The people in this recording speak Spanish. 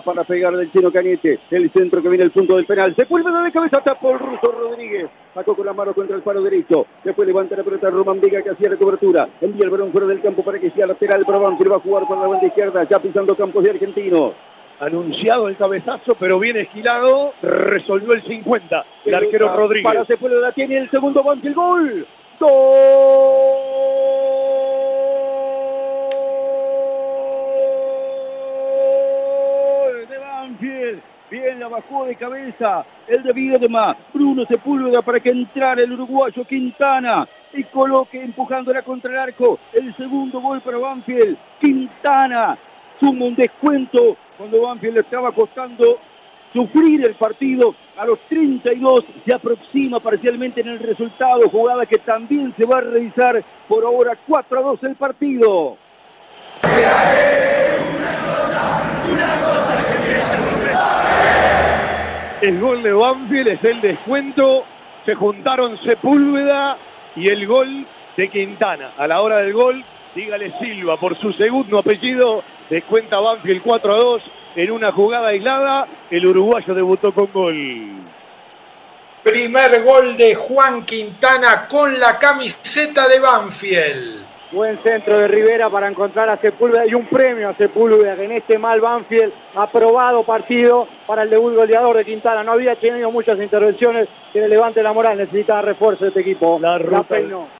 Va para pegar del chino Cañete. El centro que viene el punto del penal. Se vuelve de cabeza. Tapó el ruso Rodríguez. Sacó con la mano contra el paro derecho. Después levanta la pelota Román Vega que hacía la cobertura. Envía el balón fuera del campo para que sea lateral. Pero Banfield va a jugar por la banda izquierda. Ya pisando campos de argentino anunciado el cabezazo, pero bien esquilado, resolvió el 50, el arquero Rodríguez. Para se puede la tiene el segundo Banfield, gol. Gol Bien la bajó de cabeza el de más. Bruno Sepúlveda para que entrara el uruguayo Quintana y coloque empujándola contra el arco. El segundo gol para Banfield. Quintana suma un descuento cuando Banfield le estaba costando sufrir el partido. A los 32 se aproxima parcialmente en el resultado, jugada que también se va a revisar por ahora 4 a 2 el partido. El gol de Banfield es el descuento. Se juntaron Sepúlveda y el gol de Quintana. A la hora del gol, dígale Silva por su segundo apellido. Descuenta Banfield 4 a 2 en una jugada aislada. El uruguayo debutó con gol. Primer gol de Juan Quintana con la camiseta de Banfield. Buen centro de Rivera para encontrar a Sepúlveda y un premio a Sepúlveda que en este mal Banfield ha probado partido para el debut goleador de Quintana. No había tenido muchas intervenciones que le levante la moral, necesita refuerzo de este equipo. La ruta,